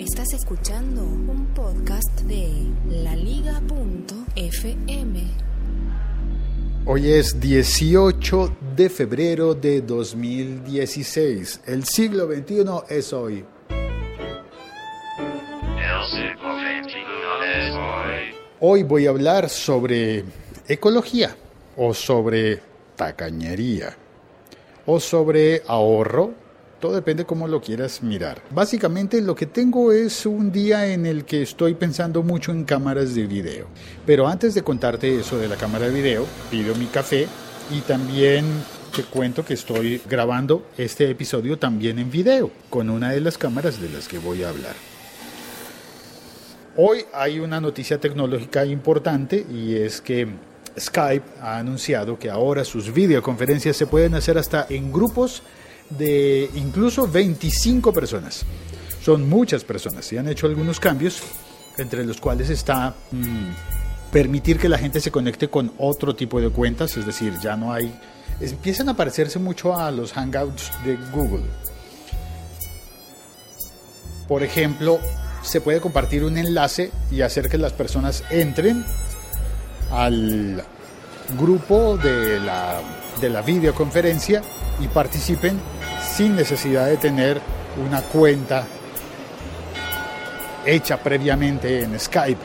Estás escuchando un podcast de laliga.fm. Hoy es 18 de febrero de 2016. El siglo XXI es hoy. El siglo XXI es hoy. Hoy voy a hablar sobre ecología o sobre tacañería o sobre ahorro. Todo depende cómo lo quieras mirar. Básicamente lo que tengo es un día en el que estoy pensando mucho en cámaras de video. Pero antes de contarte eso de la cámara de video, pido mi café y también te cuento que estoy grabando este episodio también en video con una de las cámaras de las que voy a hablar. Hoy hay una noticia tecnológica importante y es que Skype ha anunciado que ahora sus videoconferencias se pueden hacer hasta en grupos de incluso 25 personas. Son muchas personas y han hecho algunos cambios, entre los cuales está mm, permitir que la gente se conecte con otro tipo de cuentas, es decir, ya no hay... Empiezan a parecerse mucho a los hangouts de Google. Por ejemplo, se puede compartir un enlace y hacer que las personas entren al grupo de la, de la videoconferencia y participen sin necesidad de tener una cuenta hecha previamente en Skype.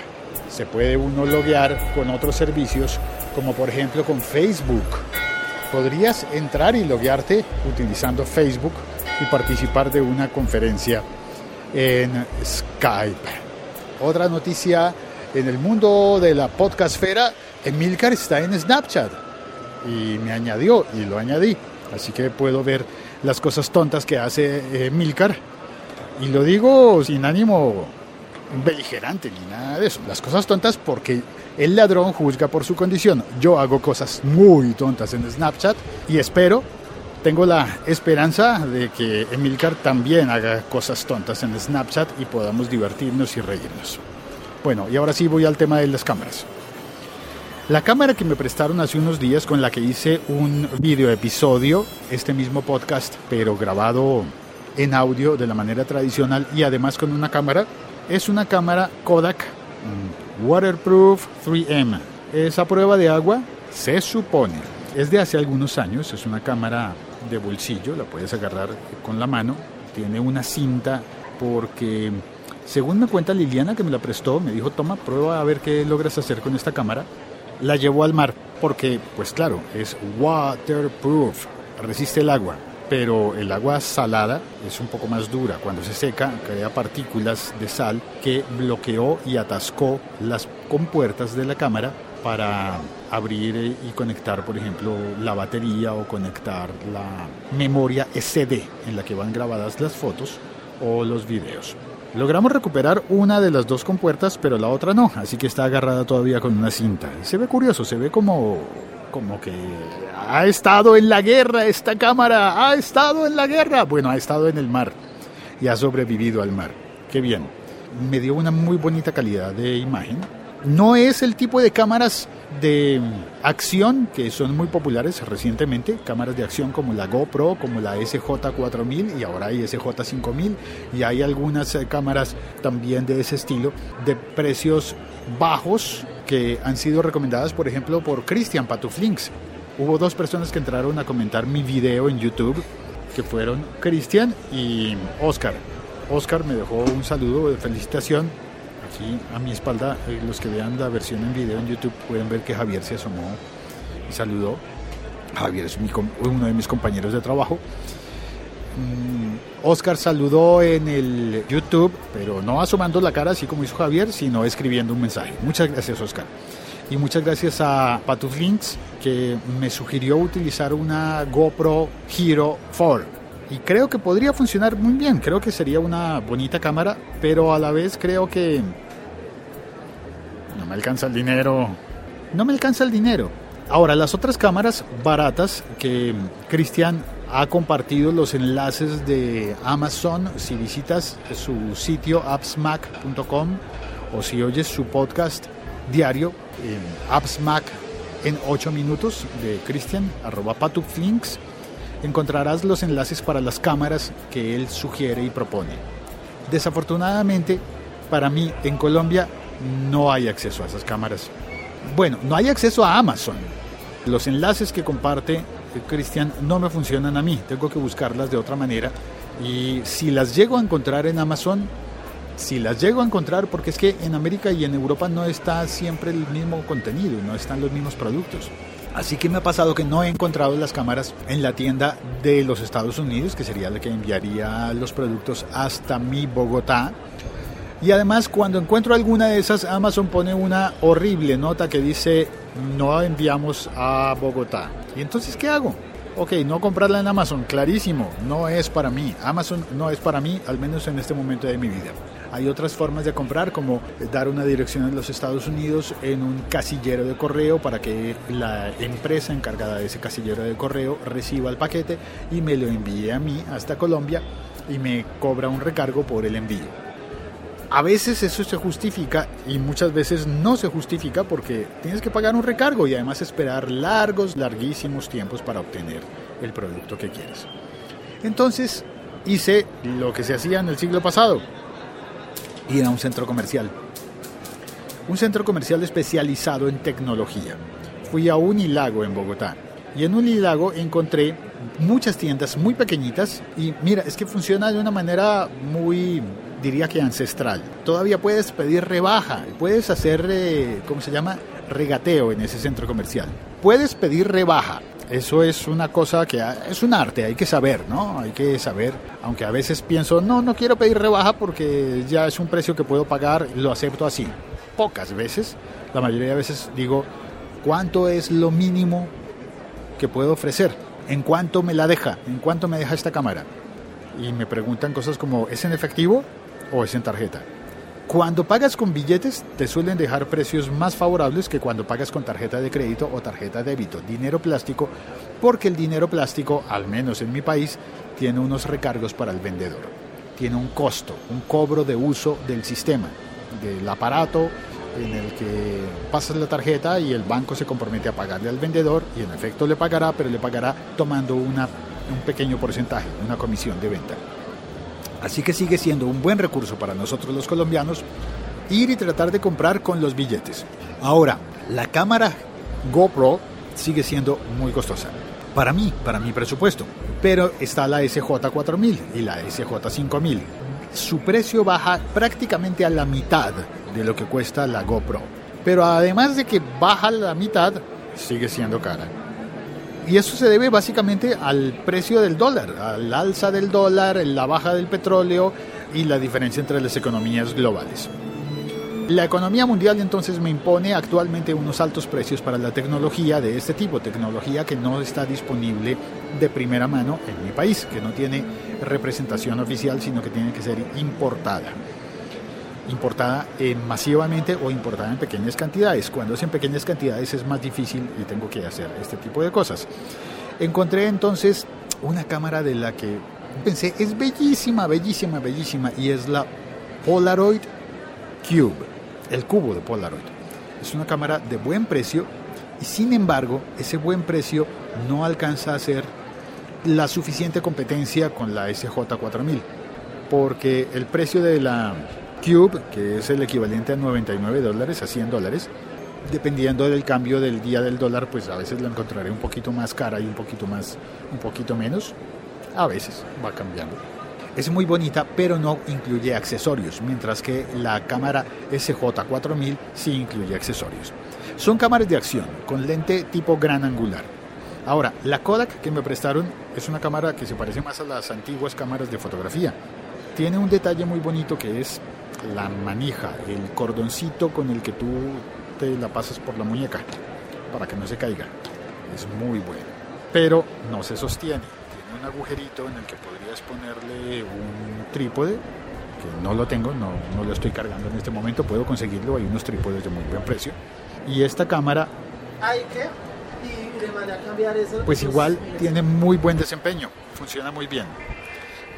Se puede uno loguear con otros servicios, como por ejemplo con Facebook. Podrías entrar y loguearte utilizando Facebook y participar de una conferencia en Skype. Otra noticia en el mundo de la podcastfera, Emilcar está en Snapchat y me añadió y lo añadí. Así que puedo ver las cosas tontas que hace Emilcar. Y lo digo sin ánimo beligerante ni nada de eso. Las cosas tontas porque el ladrón juzga por su condición. Yo hago cosas muy tontas en Snapchat y espero, tengo la esperanza de que Emilcar también haga cosas tontas en Snapchat y podamos divertirnos y reírnos. Bueno, y ahora sí voy al tema de las cámaras. La cámara que me prestaron hace unos días con la que hice un video episodio, este mismo podcast, pero grabado en audio de la manera tradicional y además con una cámara, es una cámara Kodak mm, Waterproof 3M. Es a prueba de agua, se supone. Es de hace algunos años, es una cámara de bolsillo, la puedes agarrar con la mano, tiene una cinta porque según me cuenta Liliana que me la prestó, me dijo, toma, prueba a ver qué logras hacer con esta cámara la llevó al mar porque, pues claro, es waterproof, resiste el agua, pero el agua salada es un poco más dura. Cuando se seca, crea partículas de sal que bloqueó y atascó las compuertas de la cámara para abrir y conectar, por ejemplo, la batería o conectar la memoria SD en la que van grabadas las fotos o los videos. Logramos recuperar una de las dos compuertas, pero la otra no, así que está agarrada todavía con una cinta. Se ve curioso, se ve como como que ha estado en la guerra esta cámara, ha estado en la guerra. Bueno, ha estado en el mar y ha sobrevivido al mar. Qué bien. Me dio una muy bonita calidad de imagen. No es el tipo de cámaras de acción que son muy populares recientemente, cámaras de acción como la GoPro, como la SJ4000 y ahora hay SJ5000 y hay algunas eh, cámaras también de ese estilo de precios bajos que han sido recomendadas por ejemplo por Christian Patuflinks. Hubo dos personas que entraron a comentar mi video en YouTube que fueron Christian y Oscar. Oscar me dejó un saludo de felicitación a mi espalda, eh, los que vean la versión en video en YouTube pueden ver que Javier se asomó y saludó. Javier es uno de mis compañeros de trabajo. Mm, Oscar saludó en el YouTube, pero no asomando la cara así como hizo Javier, sino escribiendo un mensaje. Muchas gracias, Oscar. Y muchas gracias a Patuflinks que me sugirió utilizar una GoPro Hero 4 y creo que podría funcionar muy bien. Creo que sería una bonita cámara, pero a la vez creo que no me alcanza el dinero. No me alcanza el dinero. Ahora, las otras cámaras baratas que Cristian ha compartido los enlaces de Amazon si visitas su sitio appsmac.com o si oyes su podcast diario en appsmac en 8 minutos de Cristian, arroba patuflinks encontrarás los enlaces para las cámaras que él sugiere y propone. Desafortunadamente, para mí en Colombia no hay acceso a esas cámaras. Bueno, no hay acceso a Amazon. Los enlaces que comparte Cristian no me funcionan a mí, tengo que buscarlas de otra manera. Y si las llego a encontrar en Amazon, si las llego a encontrar, porque es que en América y en Europa no está siempre el mismo contenido, no están los mismos productos. Así que me ha pasado que no he encontrado las cámaras en la tienda de los Estados Unidos, que sería la que enviaría los productos hasta mi Bogotá. Y además cuando encuentro alguna de esas, Amazon pone una horrible nota que dice no enviamos a Bogotá. ¿Y entonces qué hago? Ok, no comprarla en Amazon, clarísimo, no es para mí. Amazon no es para mí, al menos en este momento de mi vida. Hay otras formas de comprar, como dar una dirección en los Estados Unidos en un casillero de correo para que la empresa encargada de ese casillero de correo reciba el paquete y me lo envíe a mí hasta Colombia y me cobra un recargo por el envío. A veces eso se justifica y muchas veces no se justifica porque tienes que pagar un recargo y además esperar largos, larguísimos tiempos para obtener el producto que quieres. Entonces hice lo que se hacía en el siglo pasado, ir a un centro comercial. Un centro comercial especializado en tecnología. Fui a Unilago en Bogotá y en Unilago encontré muchas tiendas muy pequeñitas y mira, es que funciona de una manera muy diría que ancestral. Todavía puedes pedir rebaja, puedes hacer, eh, ¿cómo se llama? Regateo en ese centro comercial. Puedes pedir rebaja. Eso es una cosa que es un arte, hay que saber, ¿no? Hay que saber, aunque a veces pienso, no, no quiero pedir rebaja porque ya es un precio que puedo pagar, lo acepto así. Pocas veces, la mayoría de veces digo, ¿cuánto es lo mínimo que puedo ofrecer? ¿En cuánto me la deja? ¿En cuánto me deja esta cámara? Y me preguntan cosas como, ¿es en efectivo? O es en tarjeta. Cuando pagas con billetes te suelen dejar precios más favorables que cuando pagas con tarjeta de crédito o tarjeta de débito, dinero plástico, porque el dinero plástico, al menos en mi país, tiene unos recargos para el vendedor. Tiene un costo, un cobro de uso del sistema, del aparato en el que pasas la tarjeta y el banco se compromete a pagarle al vendedor y en efecto le pagará, pero le pagará tomando una, un pequeño porcentaje, una comisión de venta. Así que sigue siendo un buen recurso para nosotros los colombianos ir y tratar de comprar con los billetes. Ahora, la cámara GoPro sigue siendo muy costosa. Para mí, para mi presupuesto. Pero está la SJ4000 y la SJ5000. Su precio baja prácticamente a la mitad de lo que cuesta la GoPro. Pero además de que baja la mitad, sigue siendo cara. Y eso se debe básicamente al precio del dólar, al alza del dólar, la baja del petróleo y la diferencia entre las economías globales. La economía mundial entonces me impone actualmente unos altos precios para la tecnología de este tipo, tecnología que no está disponible de primera mano en mi país, que no tiene representación oficial, sino que tiene que ser importada importada en masivamente o importada en pequeñas cantidades. Cuando es en pequeñas cantidades es más difícil y tengo que hacer este tipo de cosas. Encontré entonces una cámara de la que pensé es bellísima, bellísima, bellísima y es la Polaroid Cube, el cubo de Polaroid. Es una cámara de buen precio y sin embargo ese buen precio no alcanza a ser la suficiente competencia con la SJ4000 porque el precio de la Cube, que es el equivalente a 99 dólares, a 100 dólares. Dependiendo del cambio del día del dólar, pues a veces la encontraré un poquito más cara y un poquito más, un poquito menos. A veces va cambiando. Es muy bonita, pero no incluye accesorios, mientras que la cámara SJ4000 sí incluye accesorios. Son cámaras de acción, con lente tipo gran angular. Ahora, la Kodak que me prestaron es una cámara que se parece más a las antiguas cámaras de fotografía. Tiene un detalle muy bonito que es la manija, el cordoncito con el que tú te la pasas por la muñeca para que no se caiga. Es muy bueno. Pero no se sostiene. Tiene un agujerito en el que podrías ponerle un trípode, que no lo tengo, no, no lo estoy cargando en este momento, puedo conseguirlo, hay unos trípodes de muy buen precio. Y esta cámara... Pues igual tiene muy buen desempeño, funciona muy bien.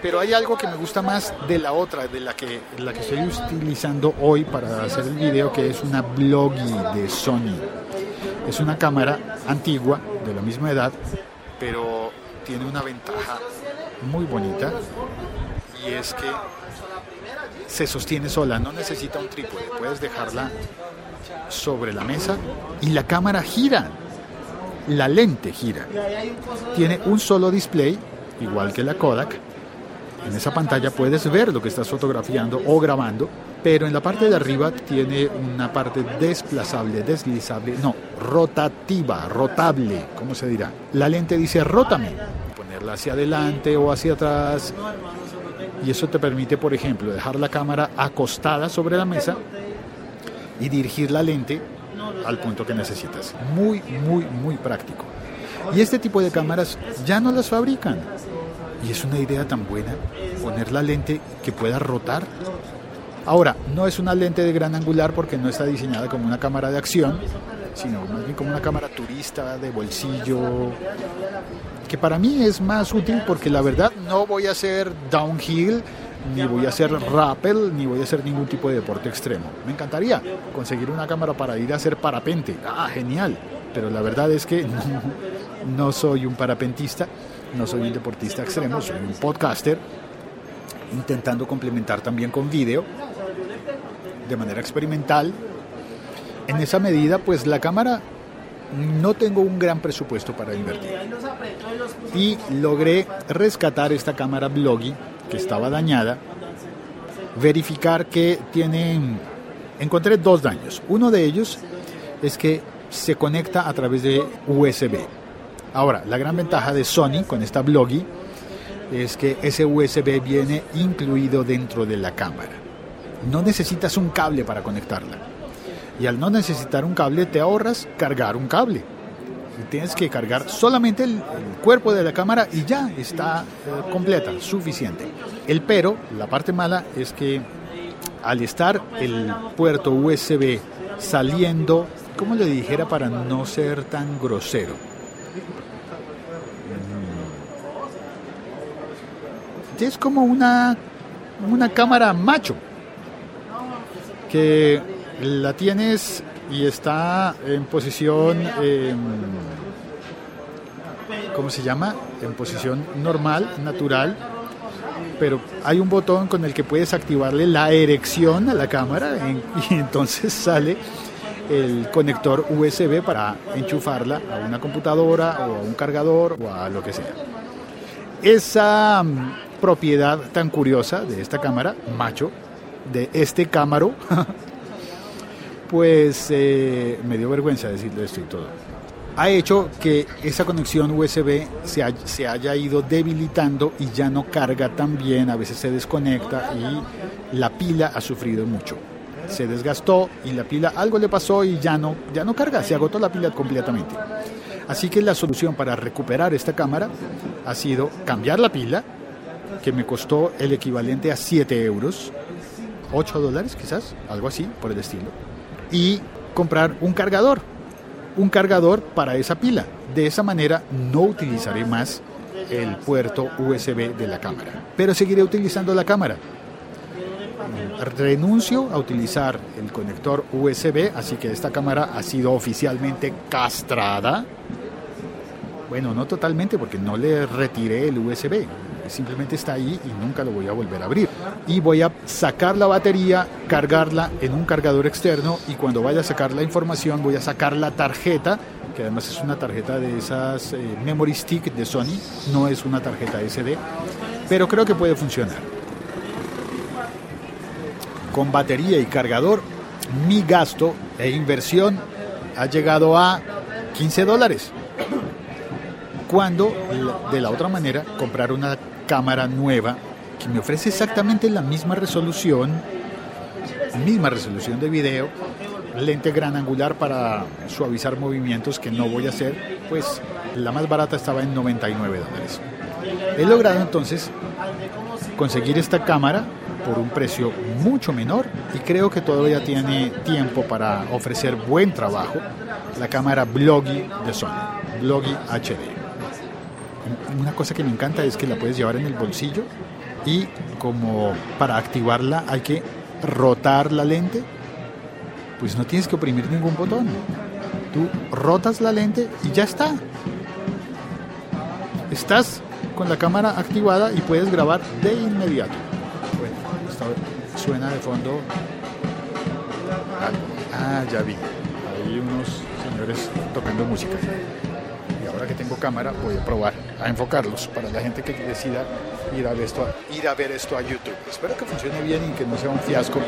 Pero hay algo que me gusta más de la otra, de la que, la que estoy utilizando hoy para hacer el video, que es una Bloggy de Sony. Es una cámara antigua, de la misma edad, pero tiene una ventaja muy bonita y es que se sostiene sola, no necesita un trípode, puedes dejarla sobre la mesa y la cámara gira, la lente gira. Tiene un solo display, igual que la Kodak. En esa pantalla puedes ver lo que estás fotografiando o grabando, pero en la parte de arriba tiene una parte desplazable, deslizable, no, rotativa, rotable, ¿cómo se dirá? La lente dice rótame, ponerla hacia adelante o hacia atrás. Y eso te permite, por ejemplo, dejar la cámara acostada sobre la mesa y dirigir la lente al punto que necesitas. Muy, muy, muy práctico. Y este tipo de cámaras ya no las fabrican. Y es una idea tan buena poner la lente que pueda rotar. Ahora, no es una lente de gran angular porque no está diseñada como una cámara de acción, sino más bien como una cámara turista de bolsillo, que para mí es más útil porque la verdad no voy a hacer downhill, ni voy a hacer rappel, ni voy a hacer ningún tipo de deporte extremo. Me encantaría conseguir una cámara para ir a hacer parapente. Ah, genial. Pero la verdad es que no, no soy un parapentista, no soy un deportista extremo, soy un podcaster intentando complementar también con vídeo de manera experimental. En esa medida, pues la cámara no tengo un gran presupuesto para invertir. Y logré rescatar esta cámara Bloggy que estaba dañada, verificar que tiene, encontré dos daños. Uno de ellos es que se conecta a través de USB. Ahora, la gran ventaja de Sony con esta Bloggy es que ese USB viene incluido dentro de la cámara. No necesitas un cable para conectarla. Y al no necesitar un cable te ahorras cargar un cable. Y tienes que cargar solamente el, cuerpo de la cámara y ya está eh, completa, suficiente. El pero, la parte mala es que al estar el puerto USB saliendo, como le dijera para no ser tan grosero, es como una, una cámara macho que la tienes y está en posición, eh, ¿cómo se llama? En posición normal, natural, pero hay un botón con el que puedes activarle la erección a la cámara y entonces sale el conector USB para enchufarla a una computadora o a un cargador o a lo que sea. Esa propiedad tan curiosa de esta cámara, macho, de este cámaro, pues eh, me dio vergüenza decirle esto y todo. Ha hecho que esa conexión USB se, ha, se haya ido debilitando y ya no carga tan bien, a veces se desconecta y la pila ha sufrido mucho. Se desgastó y la pila algo le pasó y ya no, ya no carga, se agotó la pila completamente. Así que la solución para recuperar esta cámara ha sido cambiar la pila, que me costó el equivalente a 7 euros, 8 dólares quizás, algo así por el estilo, y comprar un cargador, un cargador para esa pila. De esa manera no utilizaré más el puerto USB de la cámara, pero seguiré utilizando la cámara. Renuncio a utilizar el conector USB, así que esta cámara ha sido oficialmente castrada. Bueno, no totalmente porque no le retiré el USB, simplemente está ahí y nunca lo voy a volver a abrir. Y voy a sacar la batería, cargarla en un cargador externo y cuando vaya a sacar la información voy a sacar la tarjeta, que además es una tarjeta de esas eh, Memory Stick de Sony, no es una tarjeta SD, pero creo que puede funcionar. Con batería y cargador, mi gasto e inversión ha llegado a 15 dólares cuando de la otra manera comprar una cámara nueva que me ofrece exactamente la misma resolución, misma resolución de video, lente gran angular para suavizar movimientos que no voy a hacer, pues la más barata estaba en 99 dólares. He logrado entonces conseguir esta cámara por un precio mucho menor y creo que todavía tiene tiempo para ofrecer buen trabajo la cámara Bloggy de Sony, Bloggy HD una cosa que me encanta es que la puedes llevar en el bolsillo y como para activarla hay que rotar la lente, pues no tienes que oprimir ningún botón. Tú rotas la lente y ya está. Estás con la cámara activada y puedes grabar de inmediato. Bueno, esto suena de fondo. Ah, ya vi. Hay unos señores tocando música. Y que tengo cámara voy a probar a enfocarlos para la gente que decida ir a ver esto a, ir a ver esto a YouTube. Espero que funcione bien y que no sea un fiasco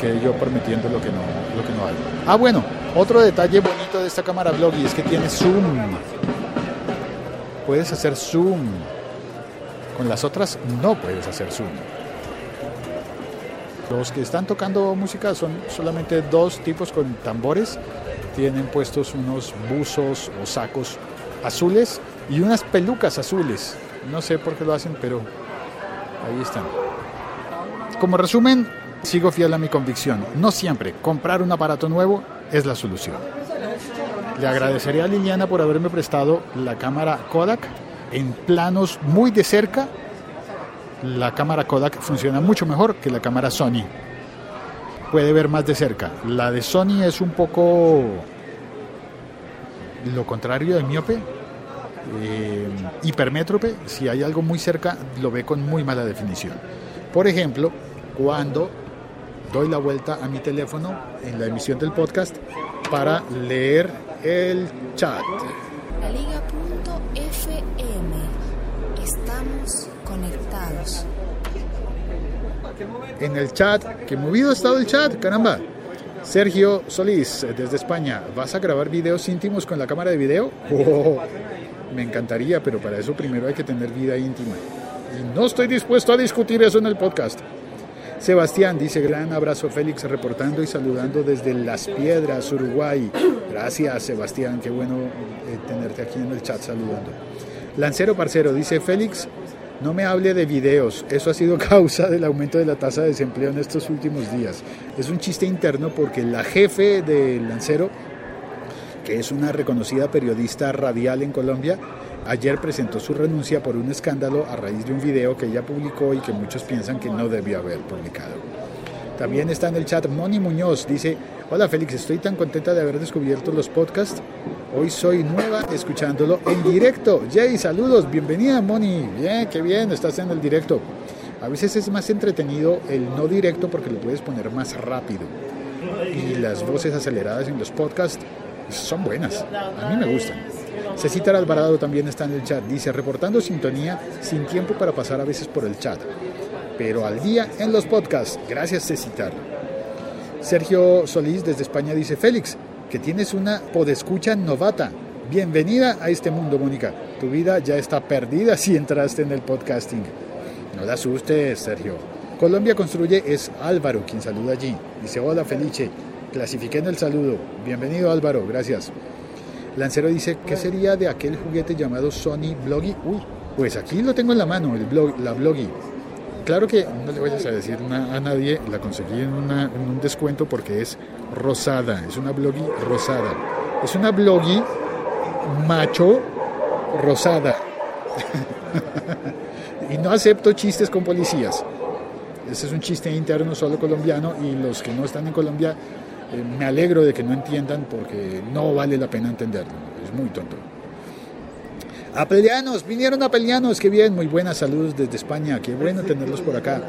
que yo prometiendo lo que no, lo que no hago. Ah, bueno, otro detalle bonito de esta cámara Vloggy es que tiene zoom. Puedes hacer zoom. Con las otras no puedes hacer zoom. Los que están tocando música son solamente dos tipos con tambores. Tienen puestos unos buzos o sacos azules y unas pelucas azules. No sé por qué lo hacen, pero ahí están. Como resumen, sigo fiel a mi convicción. No siempre comprar un aparato nuevo es la solución. Le agradecería a Liliana por haberme prestado la cámara Kodak en planos muy de cerca. La cámara Kodak funciona mucho mejor que la cámara Sony. Puede ver más de cerca. La de Sony es un poco lo contrario de miope, eh, hipermétrope. Si hay algo muy cerca, lo ve con muy mala definición. Por ejemplo, cuando doy la vuelta a mi teléfono en la emisión del podcast para leer el chat. La Liga.fm. Estamos conectados. En el chat, que movido ha estado el chat, caramba. Sergio Solís, desde España, ¿vas a grabar videos íntimos con la cámara de video? Oh, me encantaría, pero para eso primero hay que tener vida íntima. Y no estoy dispuesto a discutir eso en el podcast. Sebastián dice, gran abrazo Félix, reportando y saludando desde Las Piedras, Uruguay. Gracias Sebastián, qué bueno eh, tenerte aquí en el chat saludando. Lancero Parcero dice, Félix, no me hable de videos, eso ha sido causa del aumento de la tasa de desempleo en estos últimos días. Es un chiste interno porque la jefe del Lancero, que es una reconocida periodista radial en Colombia, ayer presentó su renuncia por un escándalo a raíz de un video que ella publicó y que muchos piensan que no debió haber publicado. También está en el chat Moni Muñoz, dice, hola Félix, estoy tan contenta de haber descubierto los podcasts. Hoy soy nueva escuchándolo en directo. Jay, saludos, bienvenida Moni. Bien, qué bien, estás en el directo. A veces es más entretenido el no directo porque lo puedes poner más rápido. Y las voces aceleradas en los podcasts son buenas. A mí me gustan. Cecita Alvarado también está en el chat. Dice, reportando sintonía sin tiempo para pasar a veces por el chat. Pero al día en los podcasts. Gracias, Cecita. Sergio Solís desde España dice, Félix, que tienes una podescucha novata. Bienvenida a este mundo, Mónica. Tu vida ya está perdida si entraste en el podcasting. No te asustes, Sergio. Colombia Construye es Álvaro quien saluda allí. Dice, hola Felice, clasifiqué en el saludo. Bienvenido Álvaro, gracias. Lancero dice, ¿qué sería de aquel juguete llamado Sony Bloggy? Uy, pues aquí lo tengo en la mano, el blog, la Bloggy. Claro que no le vayas a decir a nadie, la conseguí en, una- un descuento porque es rosada, es una Bloggy rosada. Es una Bloggy macho rosada. y no acepto chistes con policías. Ese es un chiste interno solo colombiano y los que no están en Colombia eh, me alegro de que no entiendan porque no vale la pena entenderlo. Es muy tonto. Apelianos, vinieron apelianos, qué bien, muy buenas saludos desde España, qué bueno tenerlos por acá.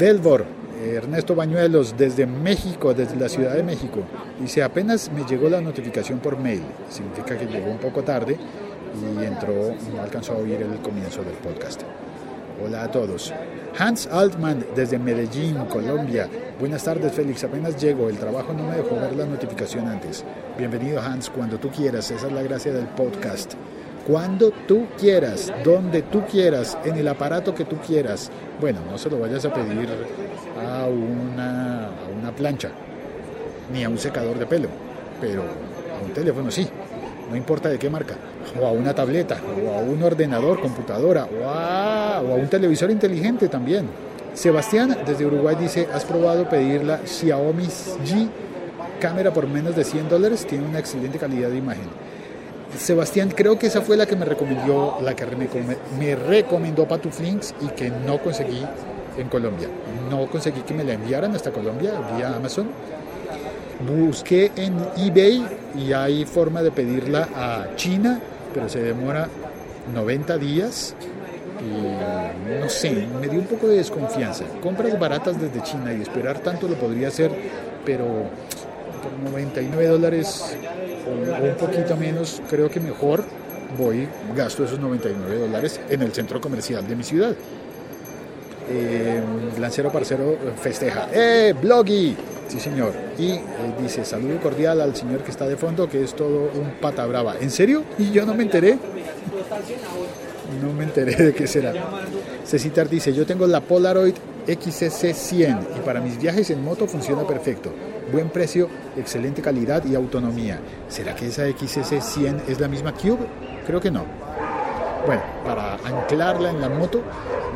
Delvor, Ernesto Bañuelos, desde México, desde la Ciudad de México. Dice, apenas me llegó la notificación por mail, significa que llegó un poco tarde y entró, no alcanzó a oír el comienzo del podcast. Hola a todos. Hans Altman desde Medellín, Colombia. Buenas tardes, Félix. Apenas llego. El trabajo no me dejó ver la notificación antes. Bienvenido, Hans, cuando tú quieras. Esa es la gracia del podcast. Cuando tú quieras, donde tú quieras, en el aparato que tú quieras. Bueno, no se lo vayas a pedir a una, una plancha, ni a un secador de pelo, pero a un teléfono sí no importa de qué marca, o a una tableta, o a un ordenador, computadora, o a, o a un televisor inteligente también. Sebastián desde Uruguay dice, ¿has probado pedir la Xiaomi G cámara por menos de 100 dólares? Tiene una excelente calidad de imagen. Sebastián, creo que esa fue la que me recomendó, la que me, me recomendó Patuflinks y que no conseguí en Colombia. No conseguí que me la enviaran hasta Colombia vía Amazon busqué en eBay y hay forma de pedirla a China, pero se demora 90 días eh, no sé, me dio un poco de desconfianza. Compras baratas desde China y esperar tanto lo podría hacer, pero por 99 dólares o, un poquito menos, creo que mejor voy, gasto esos 99 dólares en el centro comercial de mi ciudad. Eh, Lancero Parcero festeja. ¡Eh, Bloggy! Sí, señor. Y eh, dice, saludo cordial al señor que está de fondo, que es todo un pata brava. ¿En serio? Y yo no me enteré. No me enteré de qué será. Cecitar dice, yo tengo la Polaroid XC100 y para mis viajes en moto funciona perfecto. Buen precio, excelente calidad y autonomía. ¿Será que esa XC100 es la misma Cube? Creo que no. Bueno, para anclarla en la moto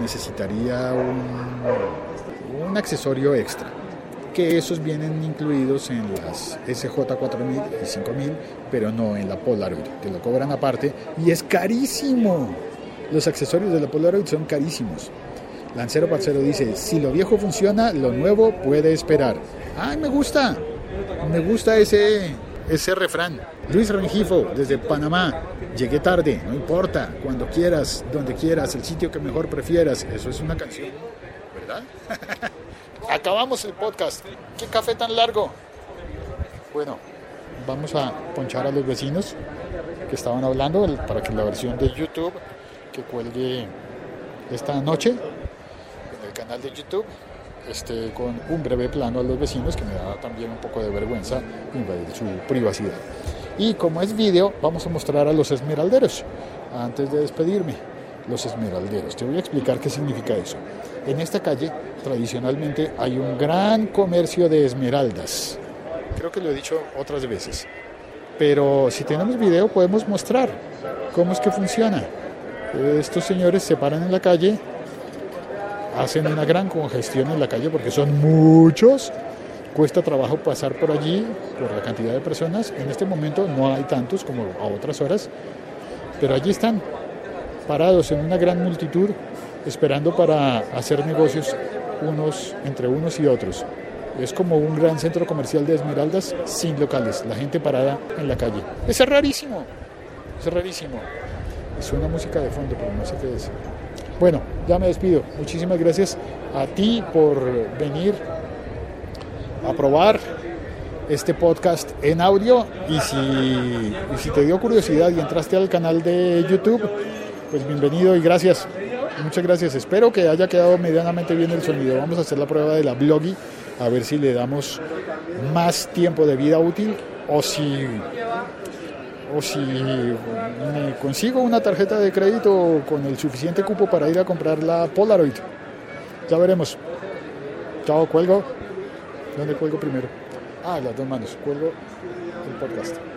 necesitaría un, un accesorio extra que esos vienen incluidos en las SJ4000 y 5000, pero no en la Polaroid, te lo cobran aparte y es carísimo. Los accesorios de la Polaroid son carísimos. Lancero Parcero dice, si lo viejo funciona, lo nuevo puede esperar. ¡Ay, me gusta! Me gusta ese, ese refrán. Luis Rengifo, desde Panamá. Llegué tarde, no importa, cuando quieras, donde quieras, el sitio que mejor prefieras. Eso es una canción, ¿verdad? Acabamos el podcast. ¿Qué café tan largo? Bueno, vamos a ponchar a los vecinos que estaban hablando para que la versión de YouTube que cuelgue esta noche en el canal de YouTube esté con un breve plano a los vecinos que me da también un poco de vergüenza invadir su privacidad. Y como es vídeo, vamos a mostrar a los esmeralderos antes de despedirme. Los esmeralderos. Te voy a explicar qué significa eso. En esta calle tradicionalmente hay un gran comercio de esmeraldas. Creo que lo he dicho otras veces. Pero si tenemos video podemos mostrar cómo es que funciona. Estos señores se paran en la calle, hacen una gran congestión en la calle porque son muchos. Cuesta trabajo pasar por allí por la cantidad de personas. En este momento no hay tantos como a otras horas, pero allí están parados en una gran multitud esperando para hacer negocios unos entre unos y otros. Es como un gran centro comercial de esmeraldas sin locales, la gente parada en la calle. Es rarísimo, es rarísimo. Suena música de fondo, pero no sé qué es. Bueno, ya me despido. Muchísimas gracias a ti por venir a probar este podcast en audio y si, te dio curiosidad y entraste al canal de YouTube, pues bienvenido y gracias. Muchas gracias. Espero que haya quedado medianamente bien el sonido. Vamos a hacer la prueba de la Bloggy a ver si le damos más tiempo de vida útil o si o si me consigo una tarjeta de crédito con el suficiente cupo para ir a comprar la Polaroid. Ya veremos. Chao, cuelgo. ¿Dónde cuelgo primero? Ah, las dos manos. Cuelgo el podcast.